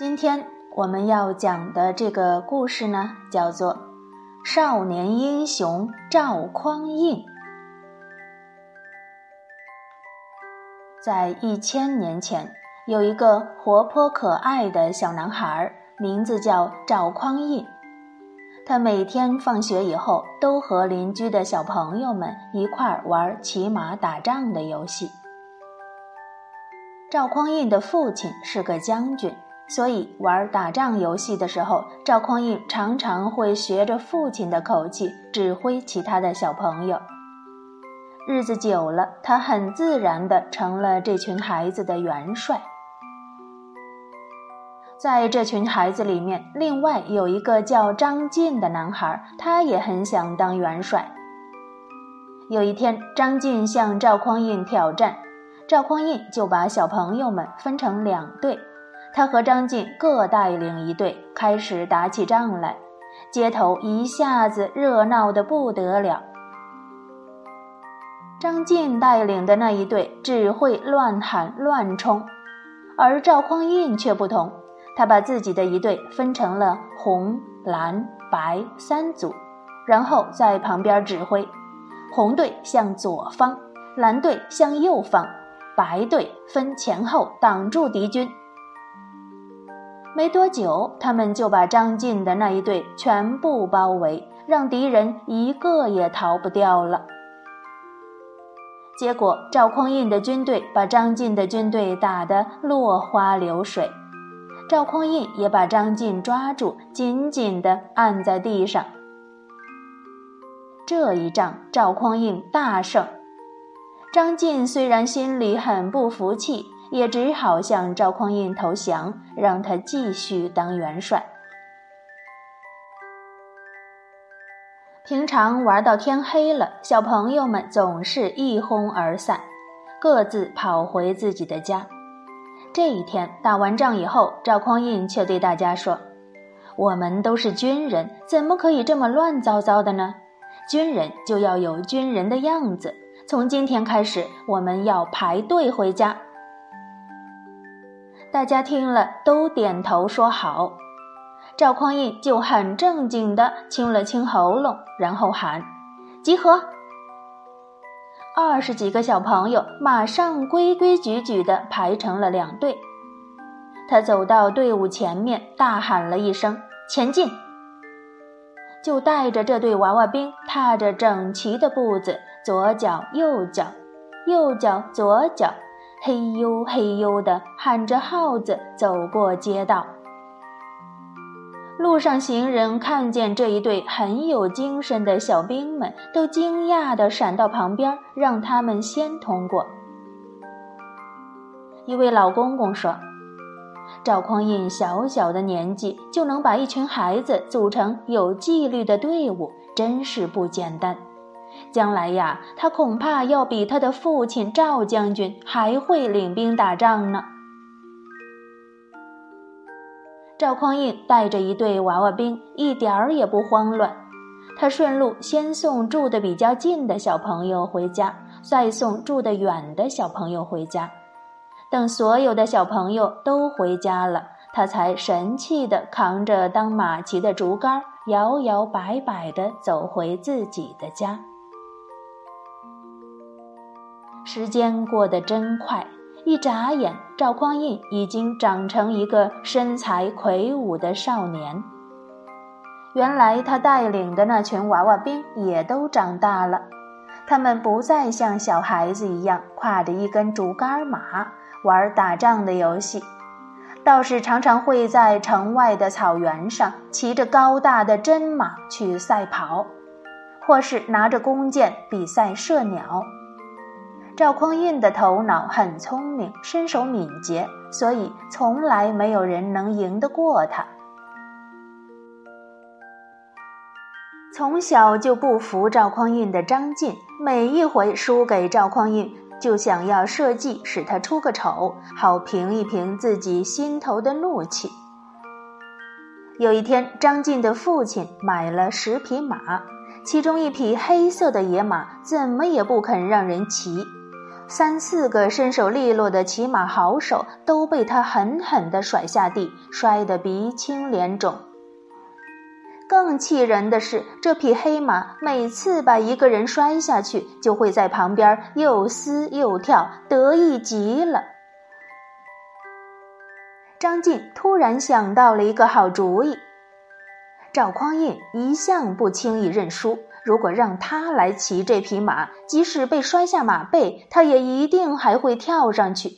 今天我们要讲的这个故事呢，叫做《少年英雄赵匡胤》。在一千年前，有一个活泼可爱的小男孩，名字叫赵匡胤。他每天放学以后，都和邻居的小朋友们一块儿玩骑马打仗的游戏。赵匡胤的父亲是个将军。所以玩打仗游戏的时候，赵匡胤常常会学着父亲的口气指挥其他的小朋友。日子久了，他很自然的成了这群孩子的元帅。在这群孩子里面，另外有一个叫张晋的男孩，他也很想当元帅。有一天，张晋向赵匡胤挑战，赵匡胤就把小朋友们分成两队。他和张晋各带领一队，开始打起仗来，街头一下子热闹的不得了。张晋带领的那一队只会乱喊乱冲，而赵匡胤却不同，他把自己的一队分成了红、蓝、白三组，然后在旁边指挥：红队向左方，蓝队向右方，白队分前后挡住敌军。没多久，他们就把张晋的那一队全部包围，让敌人一个也逃不掉了。结果，赵匡胤的军队把张晋的军队打得落花流水，赵匡胤也把张晋抓住，紧紧地按在地上。这一仗，赵匡胤大胜。张晋虽然心里很不服气。也只好向赵匡胤投降，让他继续当元帅。平常玩到天黑了，小朋友们总是一哄而散，各自跑回自己的家。这一天打完仗以后，赵匡胤却对大家说：“我们都是军人，怎么可以这么乱糟糟的呢？军人就要有军人的样子。从今天开始，我们要排队回家。”大家听了都点头说好，赵匡胤就很正经地清了清喉咙，然后喊：“集合！”二十几个小朋友马上规规矩矩地排成了两队。他走到队伍前面，大喊了一声：“前进！”就带着这队娃娃兵，踏着整齐的步子，左脚右脚，右脚左脚。嘿呦嘿呦的喊着号子走过街道，路上行人看见这一队很有精神的小兵们，都惊讶地闪到旁边，让他们先通过。一位老公公说：“赵匡胤小小的年纪就能把一群孩子组成有纪律的队伍，真是不简单。”将来呀，他恐怕要比他的父亲赵将军还会领兵打仗呢。赵匡胤带着一队娃娃兵，一点儿也不慌乱。他顺路先送住的比较近的小朋友回家，再送住的远的小朋友回家。等所有的小朋友都回家了，他才神气地扛着当马骑的竹竿，摇摇摆摆地走回自己的家。时间过得真快，一眨眼，赵匡胤已经长成一个身材魁梧的少年。原来他带领的那群娃娃兵也都长大了，他们不再像小孩子一样挎着一根竹竿马玩打仗的游戏，倒是常常会在城外的草原上骑着高大的真马去赛跑，或是拿着弓箭比赛射鸟。赵匡胤的头脑很聪明，身手敏捷，所以从来没有人能赢得过他。从小就不服赵匡胤的张晋，每一回输给赵匡胤，就想要设计使他出个丑，好平一平自己心头的怒气。有一天，张晋的父亲买了十匹马，其中一匹黑色的野马怎么也不肯让人骑。三四个身手利落的骑马好手都被他狠狠地甩下地，摔得鼻青脸肿。更气人的是，这匹黑马每次把一个人摔下去，就会在旁边又撕又跳，得意极了。张晋突然想到了一个好主意。赵匡胤一向不轻易认输，如果让他来骑这匹马，即使被摔下马背，他也一定还会跳上去。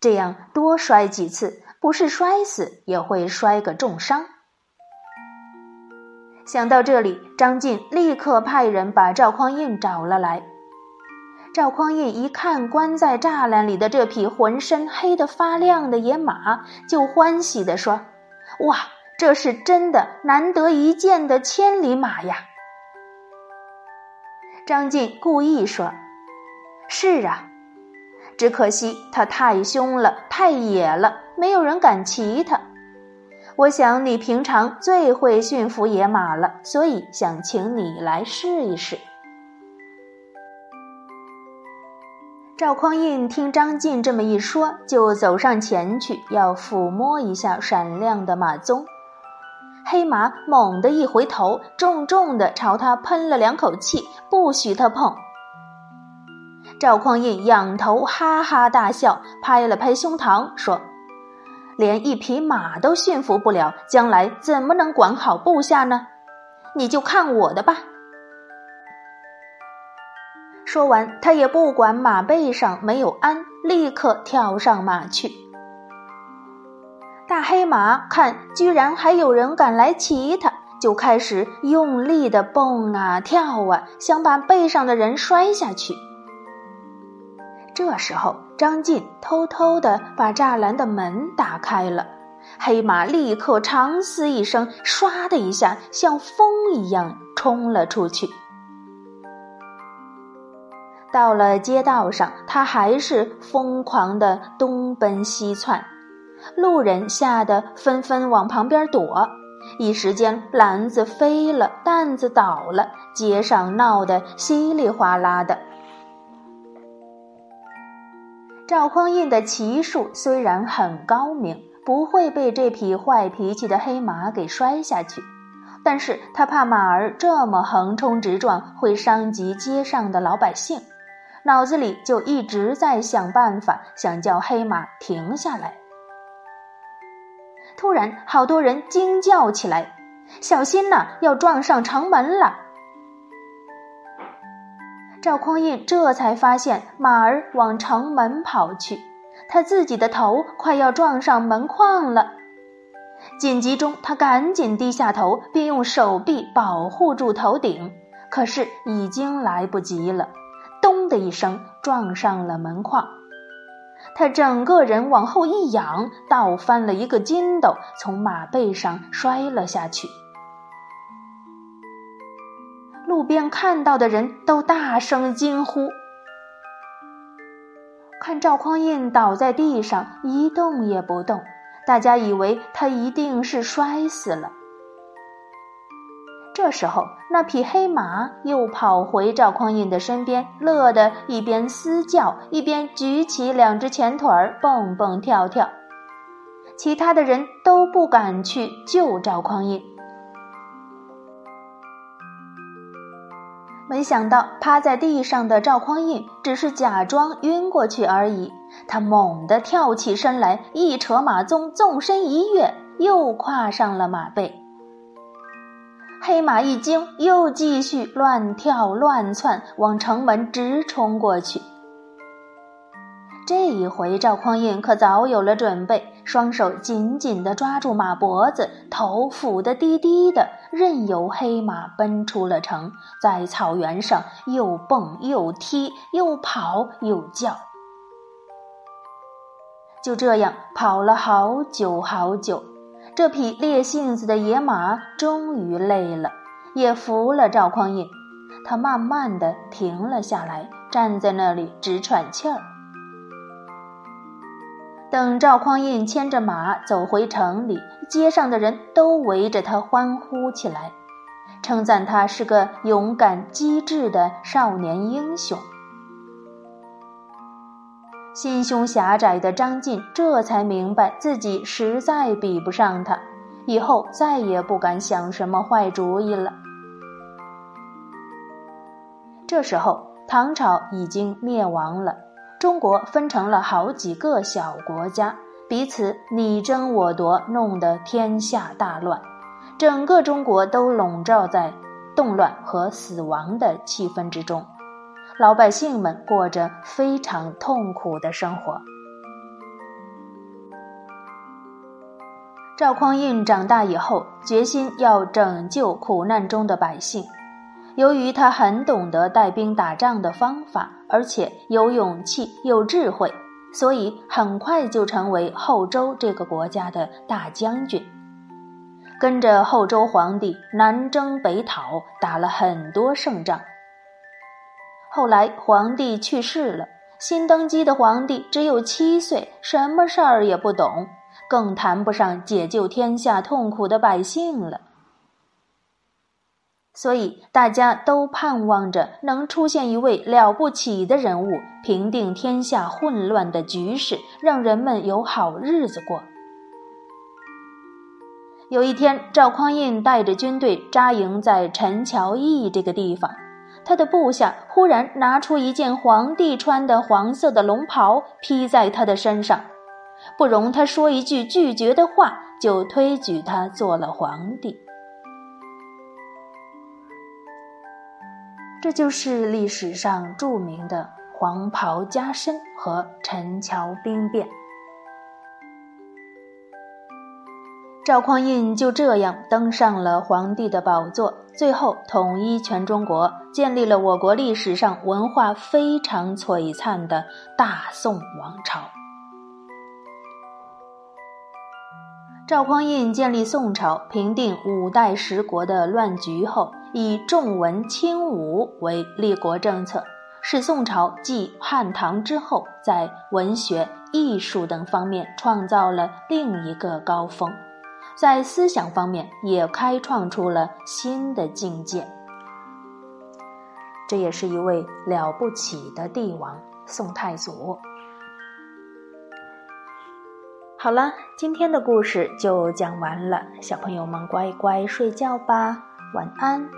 这样多摔几次，不是摔死，也会摔个重伤。想到这里，张晋立刻派人把赵匡胤找了来。赵匡胤一看关在栅栏里的这匹浑身黑得发亮的野马，就欢喜地说：“哇！”这是真的难得一见的千里马呀！张晋故意说：“是啊，只可惜它太凶了，太野了，没有人敢骑它。我想你平常最会驯服野马了，所以想请你来试一试。”赵匡胤听张晋这么一说，就走上前去要抚摸一下闪亮的马鬃。黑马猛地一回头，重重地朝他喷了两口气，不许他碰。赵匡胤仰头哈哈大笑，拍了拍胸膛说：“连一匹马都驯服不了，将来怎么能管好部下呢？你就看我的吧！”说完，他也不管马背上没有鞍，立刻跳上马去。大黑马看，居然还有人敢来骑它，就开始用力的蹦啊跳啊，想把背上的人摔下去。这时候，张晋偷偷的把栅栏的门打开了，黑马立刻长嘶一声，唰的一下，像风一样冲了出去。到了街道上，他还是疯狂的东奔西窜。路人吓得纷纷往旁边躲，一时间篮子飞了，担子倒了，街上闹得稀里哗啦的。赵匡胤的骑术虽然很高明，不会被这匹坏脾气的黑马给摔下去，但是他怕马儿这么横冲直撞会伤及街上的老百姓，脑子里就一直在想办法，想叫黑马停下来。突然，好多人惊叫起来：“小心呐，要撞上城门了！”赵匡胤这才发现马儿往城门跑去，他自己的头快要撞上门框了。紧急中，他赶紧低下头，并用手臂保护住头顶，可是已经来不及了，咚的一声撞上了门框。他整个人往后一仰，倒翻了一个筋斗，从马背上摔了下去。路边看到的人都大声惊呼。看赵匡胤倒在地上一动也不动，大家以为他一定是摔死了。这时候，那匹黑马又跑回赵匡胤的身边，乐得一边嘶叫，一边举起两只前腿儿蹦蹦跳跳。其他的人都不敢去救赵匡胤。没想到，趴在地上的赵匡胤只是假装晕过去而已。他猛地跳起身来，一扯马鬃，纵身一跃，又跨上了马背。黑马一惊，又继续乱跳乱窜，往城门直冲过去。这一回，赵匡胤可早有了准备，双手紧紧地抓住马脖子，头俯得低低的，任由黑马奔出了城，在草原上又蹦又踢，又跑又叫。就这样跑了好久好久。这匹烈性子的野马终于累了，也服了赵匡胤。他慢慢的停了下来，站在那里直喘气儿。等赵匡胤牵着马走回城里，街上的人都围着他欢呼起来，称赞他是个勇敢机智的少年英雄。心胸狭窄的张晋这才明白自己实在比不上他，以后再也不敢想什么坏主意了。这时候，唐朝已经灭亡了，中国分成了好几个小国家，彼此你争我夺，弄得天下大乱，整个中国都笼罩在动乱和死亡的气氛之中。老百姓们过着非常痛苦的生活。赵匡胤长大以后，决心要拯救苦难中的百姓。由于他很懂得带兵打仗的方法，而且有勇气、有智慧，所以很快就成为后周这个国家的大将军。跟着后周皇帝南征北讨，打了很多胜仗。后来皇帝去世了，新登基的皇帝只有七岁，什么事儿也不懂，更谈不上解救天下痛苦的百姓了。所以大家都盼望着能出现一位了不起的人物，平定天下混乱的局势，让人们有好日子过。有一天，赵匡胤带着军队扎营在陈桥驿这个地方。他的部下忽然拿出一件皇帝穿的黄色的龙袍披在他的身上，不容他说一句拒绝的话，就推举他做了皇帝。这就是历史上著名的黄袍加身和陈桥兵变。赵匡胤就这样登上了皇帝的宝座，最后统一全中国，建立了我国历史上文化非常璀璨的大宋王朝。赵匡胤建立宋朝，平定五代十国的乱局后，以重文轻武为立国政策，使宋朝继汉唐之后，在文学、艺术等方面创造了另一个高峰。在思想方面也开创出了新的境界，这也是一位了不起的帝王——宋太祖。好了，今天的故事就讲完了，小朋友们乖乖睡觉吧，晚安。